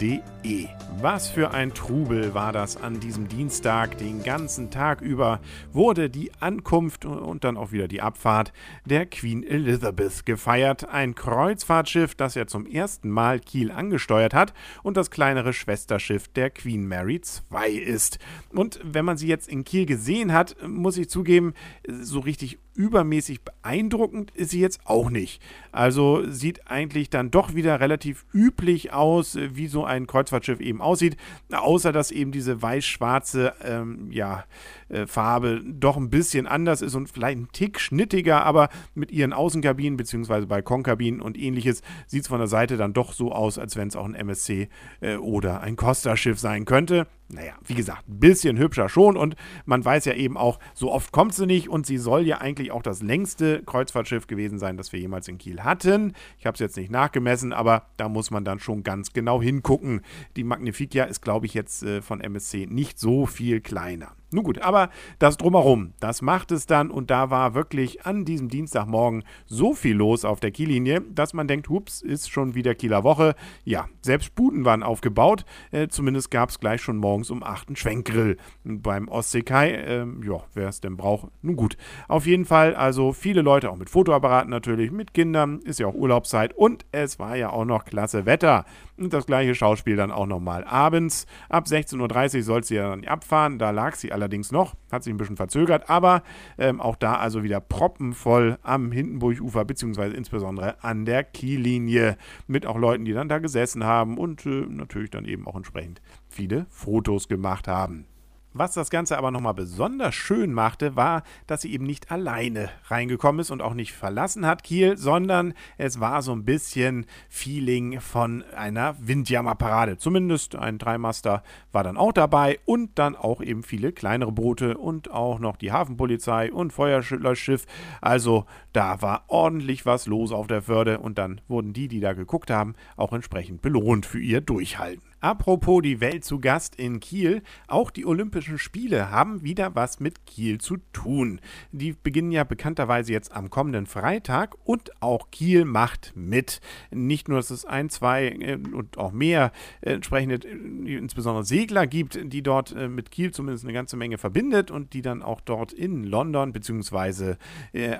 www.ftf.de. Was für ein Trubel war das an diesem Dienstag. Den ganzen Tag über wurde die Ankunft und dann auch wieder die Abfahrt der Queen Elizabeth gefeiert. Ein Kreuzfahrtschiff, das ja zum ersten Mal Kiel angesteuert hat und das kleinere Schwesterschiff der Queen Mary II ist. Und wenn man sie jetzt in Kiel gesehen hat, muss ich zugeben, so richtig übermäßig beeindruckend ist sie jetzt auch nicht. Also sieht eigentlich dann doch wieder relativ üblich aus, wie so ein Kreuzfahrtschiff eben aussieht, außer dass eben diese weiß-schwarze ähm, ja, äh, Farbe doch ein bisschen anders ist und vielleicht ein Tick schnittiger, aber mit ihren Außenkabinen bzw. Balkonkabinen und ähnliches sieht es von der Seite dann doch so aus, als wenn es auch ein MSC äh, oder ein Costa-Schiff sein könnte. Naja, wie gesagt, ein bisschen hübscher schon und man weiß ja eben auch, so oft kommt sie nicht und sie soll ja eigentlich auch das längste Kreuzfahrtschiff gewesen sein, das wir jemals in Kiel hatten. Ich habe es jetzt nicht nachgemessen, aber da muss man dann schon ganz genau hingucken. Die Magnificia ist, glaube ich, jetzt äh, von MSC nicht so viel kleiner. Nun gut, aber das drumherum, das macht es dann und da war wirklich an diesem Dienstagmorgen so viel los auf der Kiellinie, dass man denkt, hups, ist schon wieder Kieler Woche. Ja, selbst Buden waren aufgebaut, äh, zumindest gab es gleich schon morgens um 8 einen Schwenkgrill beim Ostseekai. Äh, ja, wer es denn braucht, nun gut. Auf jeden Fall also viele Leute, auch mit Fotoapparaten natürlich, mit Kindern, ist ja auch Urlaubszeit und es war ja auch noch klasse Wetter. Und das gleiche Schauspiel dann auch nochmal abends. Ab 16.30 Uhr soll sie ja dann abfahren, da lag sie allerdings noch, hat sich ein bisschen verzögert, aber ähm, auch da also wieder proppenvoll am Hindenburgufer, beziehungsweise insbesondere an der Kiellinie, mit auch Leuten, die dann da gesessen haben und äh, natürlich dann eben auch entsprechend viele Fotos gemacht haben. Was das Ganze aber nochmal besonders schön machte, war, dass sie eben nicht alleine reingekommen ist und auch nicht verlassen hat Kiel, sondern es war so ein bisschen Feeling von einer Windjammerparade. Zumindest ein Dreimaster war dann auch dabei und dann auch eben viele kleinere Boote und auch noch die Hafenpolizei und Feuerlöschschiff. Also da war ordentlich was los auf der Förde und dann wurden die, die da geguckt haben, auch entsprechend belohnt für ihr Durchhalten. Apropos die Welt zu Gast in Kiel, auch die Olympischen Spiele haben wieder was mit Kiel zu tun. Die beginnen ja bekannterweise jetzt am kommenden Freitag und auch Kiel macht mit. Nicht nur, dass es ein, zwei äh, und auch mehr äh, entsprechende, äh, insbesondere Segler gibt, die dort mit Kiel zumindest eine ganze Menge verbindet und die dann auch dort in London bzw.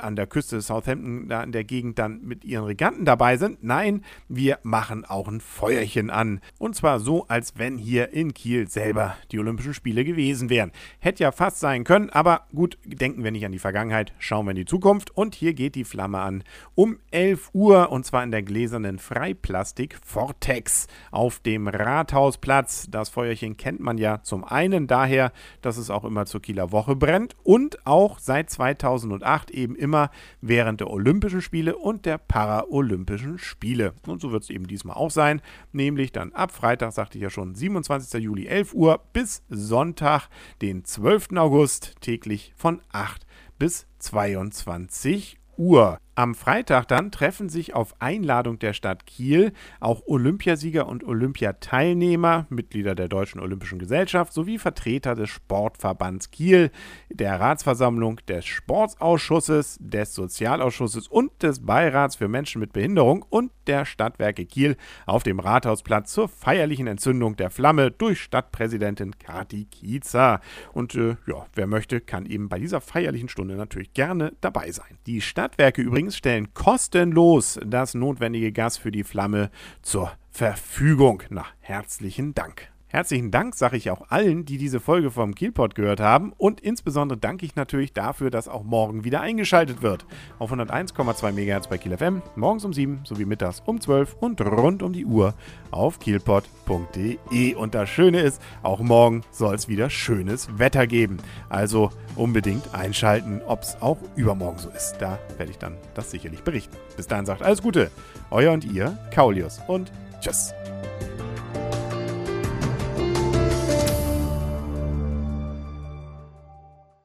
an der Küste Southampton, da in der Gegend dann mit ihren Reganten dabei sind. Nein, wir machen auch ein Feuerchen an. Und zwar so so, als wenn hier in Kiel selber die Olympischen Spiele gewesen wären. Hätte ja fast sein können, aber gut, denken wir nicht an die Vergangenheit, schauen wir in die Zukunft. Und hier geht die Flamme an um 11 Uhr und zwar in der gläsernen Freiplastik Vortex auf dem Rathausplatz. Das Feuerchen kennt man ja zum einen daher, dass es auch immer zur Kieler Woche brennt und auch seit 2008 eben immer während der Olympischen Spiele und der Paralympischen Spiele. Und so wird es eben diesmal auch sein, nämlich dann ab Freitag sagte ich ja schon, 27. Juli 11 Uhr bis Sonntag, den 12. August, täglich von 8 bis 22 Uhr. Am Freitag dann treffen sich auf Einladung der Stadt Kiel auch Olympiasieger und Olympiateilnehmer, Mitglieder der Deutschen Olympischen Gesellschaft sowie Vertreter des Sportverbands Kiel, der Ratsversammlung des Sportsausschusses, des Sozialausschusses und des Beirats für Menschen mit Behinderung und der Stadtwerke Kiel auf dem Rathausplatz zur feierlichen Entzündung der Flamme durch Stadtpräsidentin Kati Kiezer. Und äh, ja, wer möchte, kann eben bei dieser feierlichen Stunde natürlich gerne dabei sein. Die Stadtwerke übrigens übrigens stellen kostenlos das notwendige Gas für die Flamme zur Verfügung. Na, herzlichen Dank. Herzlichen Dank sage ich auch allen, die diese Folge vom Kielpot gehört haben und insbesondere danke ich natürlich dafür, dass auch morgen wieder eingeschaltet wird. Auf 101,2 MHz bei Kiel FM, morgens um 7 sowie mittags um 12 und rund um die Uhr auf kielpot.de. Und das Schöne ist, auch morgen soll es wieder schönes Wetter geben. Also unbedingt einschalten, ob es auch übermorgen so ist. Da werde ich dann das sicherlich berichten. Bis dahin sagt alles Gute, euer und ihr, Kaulius und tschüss.